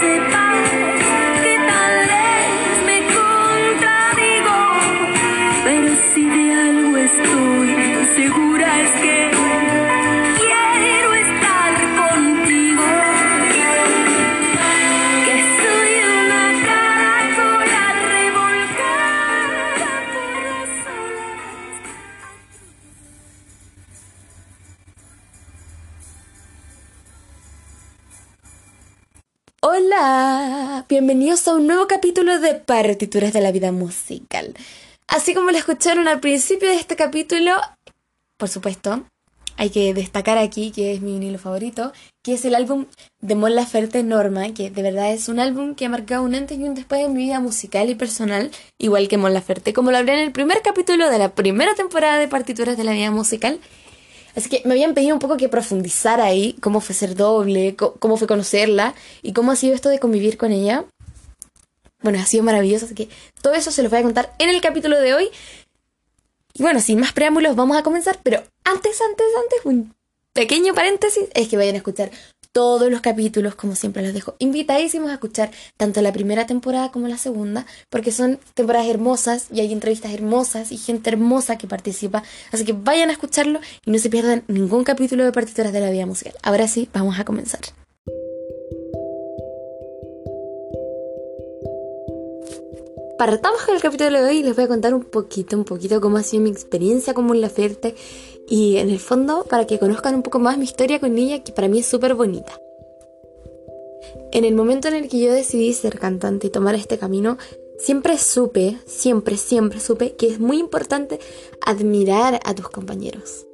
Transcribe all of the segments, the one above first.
c'est bienvenidos a un nuevo capítulo de Partituras de la Vida Musical. Así como lo escucharon al principio de este capítulo, por supuesto, hay que destacar aquí que es mi vinilo favorito, que es el álbum de Mon Laferte Norma, que de verdad es un álbum que ha marcado un antes y un después en mi vida musical y personal, igual que Mon Laferte, como lo hablé en el primer capítulo de la primera temporada de Partituras de la Vida Musical. Así que me habían pedido un poco que profundizara ahí cómo fue ser doble, cómo fue conocerla y cómo ha sido esto de convivir con ella. Bueno, ha sido maravilloso, así que todo eso se los voy a contar en el capítulo de hoy. Y bueno, sin más preámbulos, vamos a comenzar, pero antes, antes, antes, un pequeño paréntesis, es que vayan a escuchar todos los capítulos, como siempre los dejo invitadísimos a escuchar tanto la primera temporada como la segunda, porque son temporadas hermosas y hay entrevistas hermosas y gente hermosa que participa. Así que vayan a escucharlo y no se pierdan ningún capítulo de Partituras de la Vida Musical. Ahora sí, vamos a comenzar. Partamos con el capítulo de hoy y les voy a contar un poquito, un poquito cómo ha sido mi experiencia como la Laferte y en el fondo para que conozcan un poco más mi historia con ella que para mí es súper bonita. En el momento en el que yo decidí ser cantante y tomar este camino, siempre supe, siempre, siempre supe que es muy importante admirar a tus compañeros.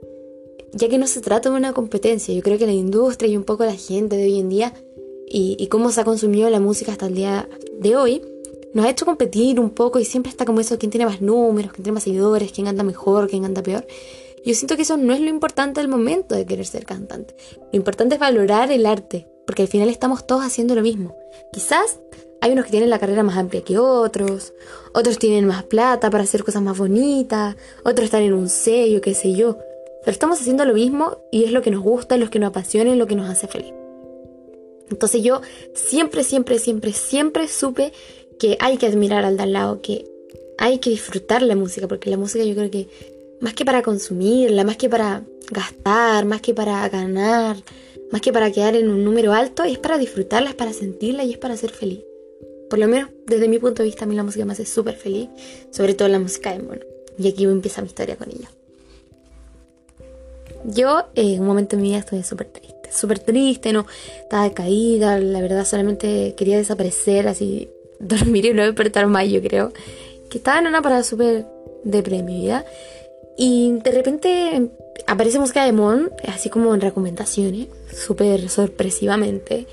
Ya que no se trata de una competencia, yo creo que la industria y un poco la gente de hoy en día y, y cómo se ha consumido la música hasta el día de hoy, nos ha hecho competir un poco y siempre está como eso, quién tiene más números, quién tiene más seguidores, quién anda mejor, quién anda peor. Yo siento que eso no es lo importante al momento de querer ser cantante. Lo importante es valorar el arte, porque al final estamos todos haciendo lo mismo. Quizás hay unos que tienen la carrera más amplia que otros, otros tienen más plata para hacer cosas más bonitas, otros están en un sello, qué sé yo. Pero estamos haciendo lo mismo y es lo que nos gusta, lo que nos apasiona y lo que nos hace feliz. Entonces yo siempre, siempre, siempre, siempre supe que hay que admirar al de al lado, que hay que disfrutar la música, porque la música yo creo que más que para consumirla, más que para gastar, más que para ganar, más que para quedar en un número alto, es para disfrutarla, es para sentirla y es para ser feliz. Por lo menos desde mi punto de vista a mí la música me hace súper feliz, sobre todo la música de mono. Y aquí empieza mi historia con ella. Yo en un momento de mi vida estuve súper triste, súper triste, no, estaba decaída, la verdad solamente quería desaparecer, así dormir y no despertar más, yo creo. Que estaba en una parada súper deprimida. Y de repente aparece música de Mon, así como en recomendaciones, súper sorpresivamente.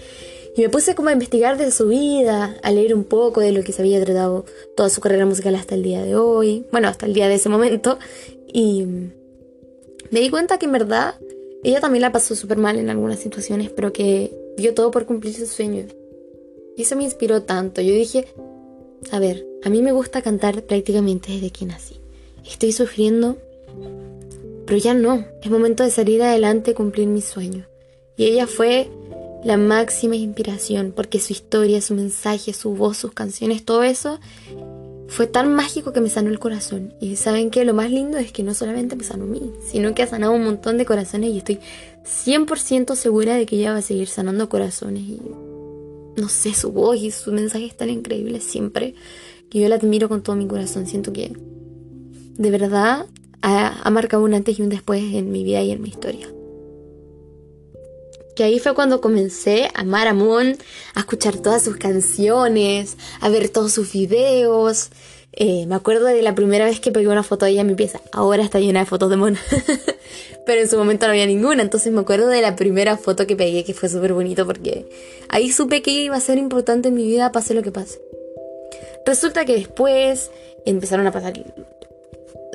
Y me puse como a investigar de su vida, a leer un poco de lo que se había tratado toda su carrera musical hasta el día de hoy, bueno, hasta el día de ese momento. Y me di cuenta que en verdad ella también la pasó súper mal en algunas situaciones, pero que dio todo por cumplir su sueño. Y eso me inspiró tanto. Yo dije, a ver, a mí me gusta cantar prácticamente desde que nací. Estoy sufriendo pero ya no, es momento de salir adelante y cumplir mis sueños. Y ella fue la máxima inspiración, porque su historia, su mensaje, su voz, sus canciones, todo eso fue tan mágico que me sanó el corazón. Y saben que lo más lindo es que no solamente me sanó a mí, sino que ha sanado un montón de corazones y estoy 100% segura de que ella va a seguir sanando corazones. Y no sé, su voz y su mensaje es tan increíble siempre que yo la admiro con todo mi corazón. Siento que de verdad ha, marcado un antes y un después en mi vida y en mi historia. Que ahí fue cuando comencé a amar a Mon, a escuchar todas sus canciones, a ver todos sus videos. Eh, me acuerdo de la primera vez que pegué una foto de ella en mi pieza. Ahora está llena de fotos de Mon. Pero en su momento no había ninguna. Entonces me acuerdo de la primera foto que pegué, que fue súper bonito porque ahí supe que iba a ser importante en mi vida, pase lo que pase. Resulta que después empezaron a pasar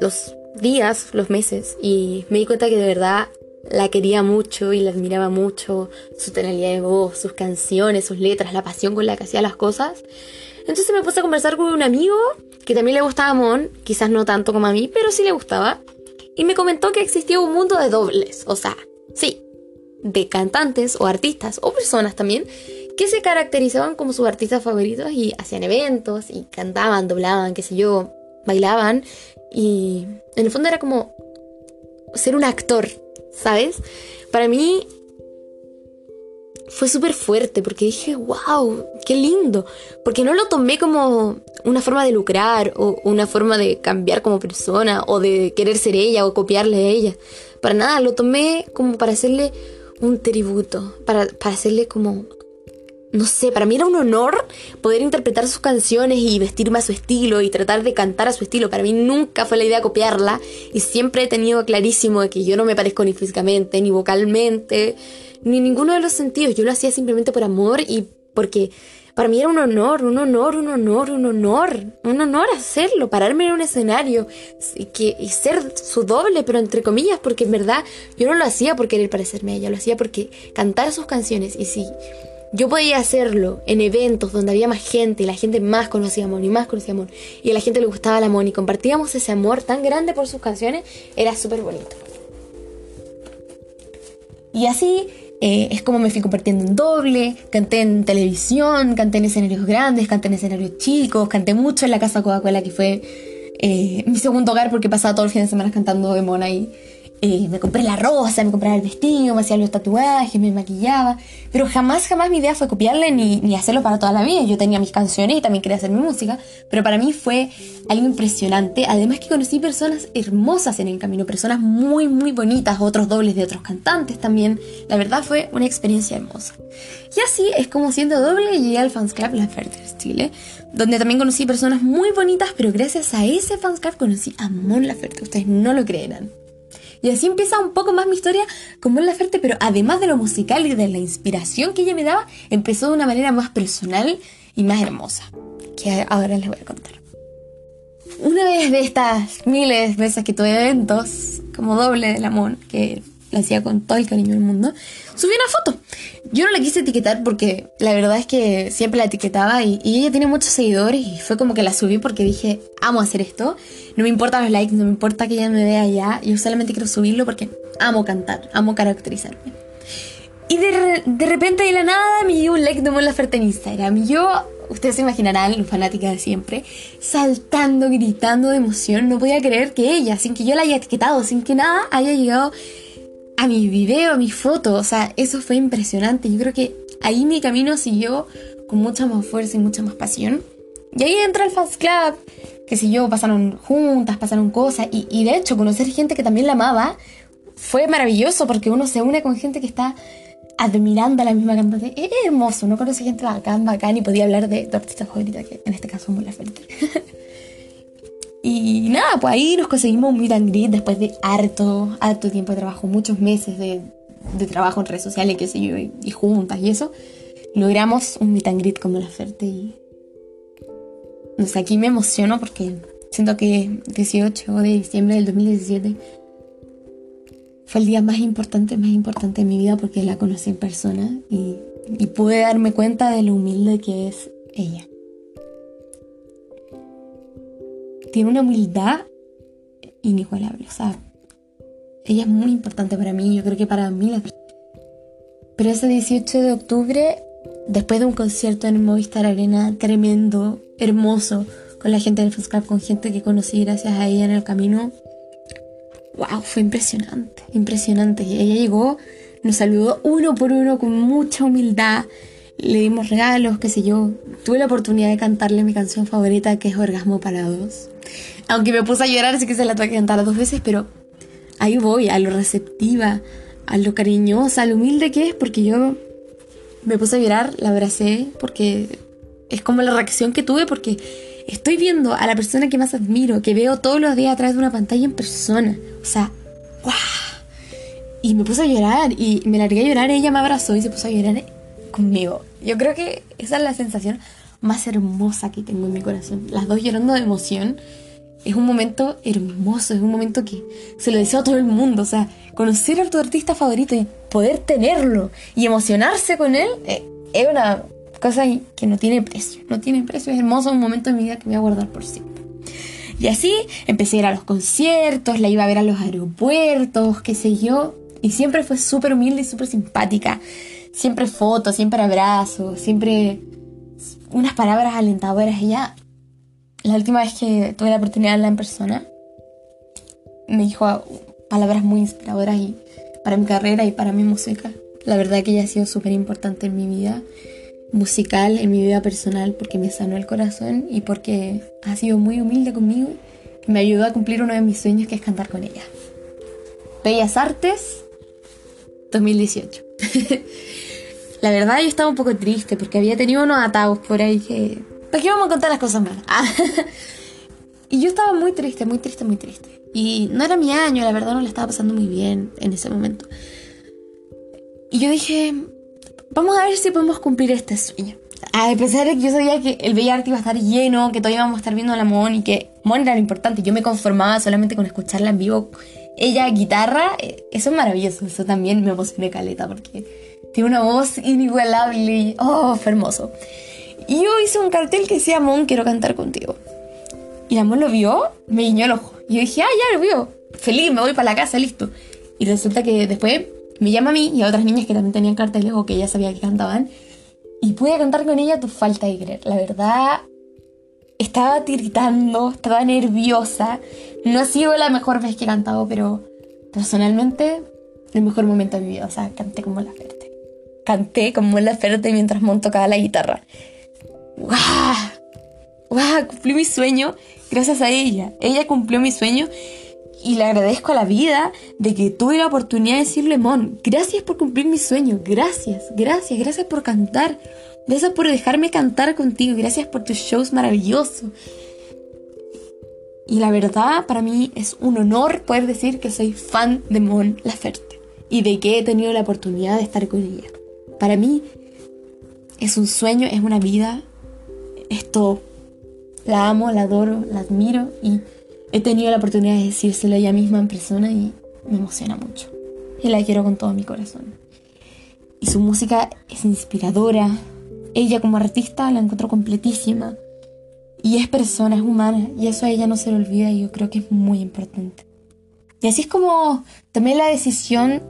los días, los meses, y me di cuenta que de verdad la quería mucho y la admiraba mucho, su tonalidad de voz, sus canciones, sus letras, la pasión con la que hacía las cosas. Entonces me puse a conversar con un amigo que también le gustaba Mon, quizás no tanto como a mí, pero sí le gustaba, y me comentó que existía un mundo de dobles, o sea, sí, de cantantes o artistas o personas también que se caracterizaban como sus artistas favoritos y hacían eventos y cantaban, doblaban, qué sé yo, bailaban. Y en el fondo era como ser un actor, ¿sabes? Para mí fue súper fuerte porque dije, wow, qué lindo. Porque no lo tomé como una forma de lucrar o una forma de cambiar como persona o de querer ser ella o copiarle a ella. Para nada, lo tomé como para hacerle un tributo, para, para hacerle como no sé, para mí era un honor poder interpretar sus canciones y vestirme a su estilo y tratar de cantar a su estilo. Para mí nunca fue la idea copiarla y siempre he tenido clarísimo de que yo no me parezco ni físicamente, ni vocalmente, ni ninguno de los sentidos. Yo lo hacía simplemente por amor y porque para mí era un honor, un honor, un honor, un honor, un honor hacerlo, pararme en un escenario y, que, y ser su doble, pero entre comillas, porque en verdad yo no lo hacía por querer parecerme a ella, lo hacía porque cantar sus canciones y si yo podía hacerlo en eventos donde había más gente y la gente más conocía a Mon y más conocía a Mon y a la gente le gustaba la Mon y compartíamos ese amor tan grande por sus canciones, era súper bonito. Y así eh, es como me fui compartiendo en doble, canté en televisión, canté en escenarios grandes, canté en escenarios chicos, canté mucho en la casa Coca-Cola que fue eh, mi segundo hogar porque pasaba todo el fin de semana cantando de Mon ahí. Eh, me compré la rosa, me compraba el vestido, me hacía los tatuajes, me maquillaba, pero jamás, jamás mi idea fue copiarle ni, ni, hacerlo para toda la vida. Yo tenía mis canciones y también quería hacer mi música, pero para mí fue algo impresionante. Además que conocí personas hermosas en el camino, personas muy, muy bonitas, otros dobles de otros cantantes también. La verdad fue una experiencia hermosa. Y así es como siendo doble llegué al Fans Club La Ferters Chile, donde también conocí personas muy bonitas, pero gracias a ese Fans Club conocí a Mon Laferte. Ustedes no lo creerán. Y así empieza un poco más mi historia con Mon Laferte, pero además de lo musical y de la inspiración que ella me daba, empezó de una manera más personal y más hermosa, que ahora les voy a contar. Una vez de estas miles de veces que tuve eventos como doble de la Mon, que la hacía con todo el cariño del mundo, subí una foto. Yo no la quise etiquetar porque la verdad es que siempre la etiquetaba y, ella tiene muchos seguidores y fue como que la subí porque dije, amo hacer esto, no me importan los likes, no me importa que ella me vea ya, yo solamente quiero subirlo porque amo cantar, amo caracterizarme. Y de, de repente de la nada me llegó un like de Mon Laferte en Instagram. Y yo, ustedes se imaginarán, fanática de siempre, saltando, gritando de emoción. No podía creer que ella, sin que yo la haya etiquetado, sin que nada haya llegado a mi video, a mi foto. O sea, eso fue impresionante. Yo creo que ahí mi camino siguió con mucha más fuerza y mucha más pasión. Y ahí entra el Fans Club, que si yo, pasaron juntas, pasaron cosas. Y, y, de hecho, conocer gente que también la amaba fue maravilloso porque uno se une con gente que está admirando a la misma cantante. Es hermoso, uno conoce gente bacán, bacán y podía hablar de tu artista favorita, que en este caso es muy la Y nada, pues ahí nos conseguimos un meet and greet después de harto, harto tiempo de trabajo, muchos meses de, de trabajo en redes sociales, qué sé yo, y, juntas y eso. Logramos un meet and greet con la oferta y... No sé, aquí me emociono porque siento que 18 de diciembre del 2017 fue el día más importante, más importante de mi vida porque la conocí en persona y pude darme cuenta de lo humilde que es ella. Tiene una humildad inigualable. O sea, ella es muy importante para mí, yo creo que para mí. Pero ese 18 de octubre, después de un concierto en Movistar Arena tremendo, hermoso, con la gente del Fans con gente que conocí gracias a ella en el camino, wow, fue impresionante, impresionante. Y ella llegó, nos saludó uno por uno con mucha humildad, le dimos regalos, qué sé yo. Tuve la oportunidad de cantarle mi canción favorita, que es Orgasmo para dos. Aunque me puse a llorar, así que se la tuve que cantar dos veces, pero ahí voy, a lo receptiva, a lo cariñosa, a lo humilde que es, porque yo me puse a llorar, la abracé, porque es como la reacción que tuve, porque estoy viendo a la persona que más admiro, que veo todos los días a través de una pantalla en persona. O sea, ¡guau! Y me puse a llorar, y me largué a llorar, ella me abrazó y se puso a llorar conmigo. Yo creo que esa es la sensación más hermosa que tengo en mi corazón. Las dos llorando de emoción. Es un momento hermoso, es un momento que se lo deseo a todo el mundo. O sea, conocer a tu artista favorito y poder tenerlo y emocionarse con él eh, es una cosa que no tiene precio. No tiene precio, es hermoso, un momento de mi vida que voy a guardar por siempre. Y así empecé a ir a los conciertos, la iba a ver a los aeropuertos, qué sé yo. Y siempre fue súper humilde y súper simpática siempre fotos, siempre abrazos, siempre unas palabras alentadoras. Ella, la última vez que tuve la oportunidad de hablar en persona, me dijo palabras muy inspiradoras y para mi carrera y para mi música. La verdad que ella ha sido súper importante en mi vida musical, en mi vida personal, porque me sanó el corazón y porque ha sido muy humilde conmigo y me ayudó a cumplir uno de mis sueños que es cantar con ella. Bellas Artes 2018. la verdad yo estaba un poco triste porque había tenido unos atados por ahí que... ¿Para qué vamos a contar las cosas malas? y yo estaba muy triste, muy triste, muy triste. Y no era mi año, la verdad no le estaba pasando muy bien en ese momento. Y yo dije, vamos a ver si podemos cumplir este sueño. A pesar de que yo sabía que el Bellas iba a estar lleno, que todavía íbamos a estar viendo a la Mon y que Mon era lo importante, yo me conformaba solamente con escucharla en vivo. Ella, guitarra, eh, eso es maravilloso, eso también me emocioné caleta porque tiene una voz inigualable oh, fue hermoso. Y yo hice un cartel que decía, Mon, quiero cantar contigo. Y la lo vio, me guiñó el ojo. Y yo dije, ah, ya lo vio. Feliz, me voy para la casa, listo. Y resulta que después me llama a mí y a otras niñas que también tenían carteles o que ya sabía que cantaban. Y pude cantar con ella tu falta de creer. La verdad, estaba tiritando, estaba nerviosa. No ha sido la mejor vez que he cantado, pero personalmente, el mejor momento de mi vida. O sea, canté como la Ferte. Canté como la Ferte mientras Mon tocaba la guitarra. ¡Guau! ¡Guau! Cumplí mi sueño gracias a ella. Ella cumplió mi sueño y le agradezco a la vida de que tuve la oportunidad de decirle, Mon, gracias por cumplir mi sueño, gracias, gracias, gracias por cantar, gracias por dejarme cantar contigo, gracias por tus shows maravillosos. Y la verdad, para mí es un honor poder decir que soy fan de Mon Laferte y de que he tenido la oportunidad de estar con ella. Para mí es un sueño, es una vida, esto la amo, la adoro, la admiro y he tenido la oportunidad de decírselo a ella misma en persona y me emociona mucho. Y la quiero con todo mi corazón. Y su música es inspiradora. Ella como artista la encuentro completísima. Y es persona, es humana. Y eso a ella no se le olvida y yo creo que es muy importante. Y así es como tomé la decisión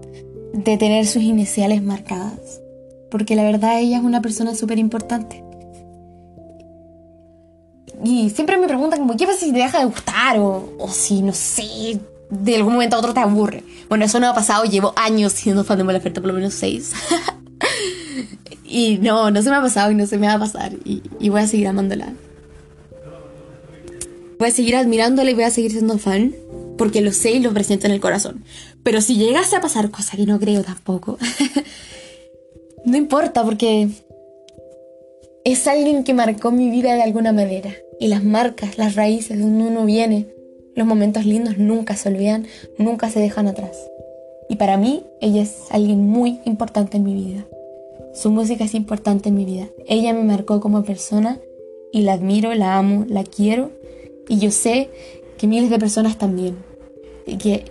de tener sus iniciales marcadas. Porque la verdad ella es una persona súper importante. Y siempre me preguntan como, ¿qué pasa si te deja de gustar? O, o si, no sé, de algún momento a otro te aburre. Bueno, eso no ha pasado, llevo años siendo fan de Mola Oferta, por lo menos seis. y no, no se me ha pasado y no se me va a pasar. Y, y, voy a seguir amándola. Voy a seguir admirándola y voy a seguir siendo fan. Porque lo sé y lo presento en el corazón. Pero si llegase a pasar, cosa que no creo tampoco. no importa porque es alguien que marcó mi vida de alguna manera y las marcas, las raíces de donde uno viene, los momentos lindos nunca se olvidan, nunca se dejan atrás. Y para mí, ella es alguien muy importante en mi vida. Su música es importante en mi vida. Ella me marcó como persona y la admiro, la amo, la quiero y yo sé que miles de personas también. Y que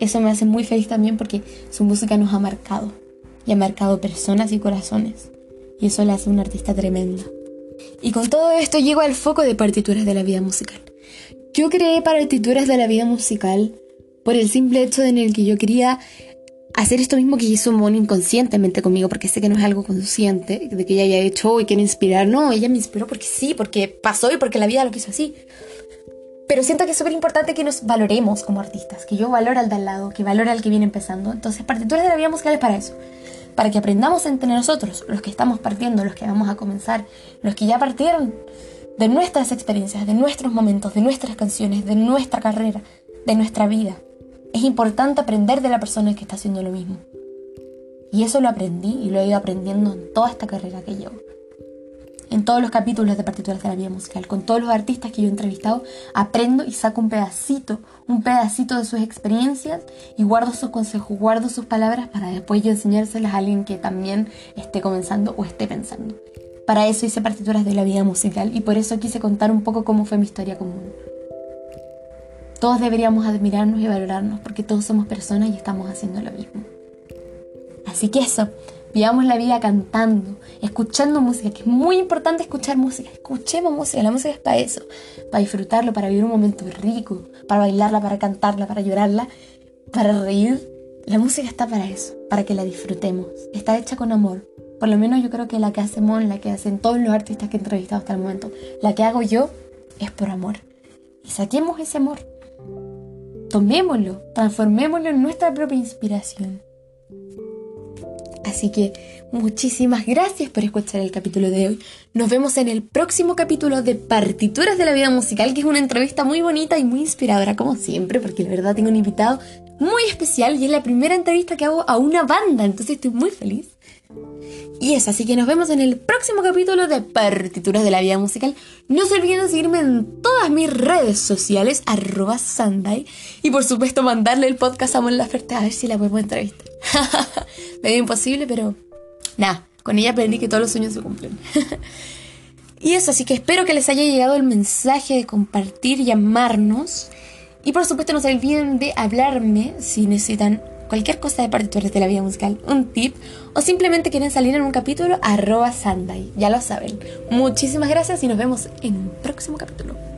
eso me hace muy feliz también porque su música nos ha marcado y ha marcado personas y corazones. Y eso la hace una artista tremenda. Y con todo esto llego al foco de partituras de la vida musical. Yo creé partituras de la vida musical por el simple hecho en el que yo quería hacer esto mismo que hizo Moni inconscientemente conmigo, porque sé que no es algo consciente, de que ella haya hecho y quiere inspirar. No, ella me inspiró porque sí, porque pasó y porque la vida lo quiso así. Pero siento que es súper importante que nos valoremos como artistas, que yo valore al de al lado, que valore al que viene empezando. Entonces, partituras de la vida musical es para eso para que aprendamos entre nosotros, los que estamos partiendo, los que vamos a comenzar, los que ya partieron de nuestras experiencias, de nuestros momentos, de nuestras canciones, de nuestra carrera, de nuestra vida. Es importante aprender de la persona que está haciendo lo mismo. Y eso lo aprendí y lo he ido aprendiendo en toda esta carrera que llevo en todos los capítulos de Partituras de la Vida Musical. Con todos los artistas que yo he entrevistado, aprendo y saco un pedacito, un pedacito de sus experiencias y guardo sus consejos, guardo sus palabras para después yo enseñárselas a alguien que también esté comenzando o esté pensando. Para eso hice Partituras de la Vida Musical y por eso quise contar un poco cómo fue mi historia común. Todos deberíamos admirarnos y valorarnos porque todos somos personas y estamos haciendo lo mismo. Así que eso, Vivamos la vida cantando, escuchando música, que es muy importante escuchar música. Escuchemos música, la música es para eso, para disfrutarlo, para vivir un momento rico, para bailarla, para cantarla, para llorarla, para reír. La música está para eso, para que la disfrutemos. Está hecha con amor, por lo menos yo creo que la que hacemos, la que hacen todos los artistas que he entrevistado hasta el momento, la que hago yo es por amor. Y saquemos ese amor. Tomémoslo, transformémoslo en nuestra propia inspiración. Así que muchísimas gracias por escuchar el capítulo de hoy. Nos vemos en el próximo capítulo de Partituras de la Vida Musical, que es una entrevista muy bonita y muy inspiradora, como siempre, porque la verdad tengo un invitado muy especial y es la primera entrevista que hago a una banda, entonces estoy muy feliz. Y es así que nos vemos en el próximo capítulo de Partituras de la Vida Musical. No se olviden de seguirme en todas mis redes sociales, arroba Sunday. Y por supuesto mandarle el podcast a Mon Laferte a ver si la podemos entrevistar. Medio imposible, pero nada, con ella aprendí que todos los sueños se cumplen. y eso, así que espero que les haya llegado el mensaje de compartir y amarnos. Y por supuesto no se olviden de hablarme si necesitan cualquier cosa de partituras de la vida musical, un tip o simplemente quieren salir en un capítulo, arroba Sunday. Ya lo saben. Muchísimas gracias y nos vemos en un próximo capítulo.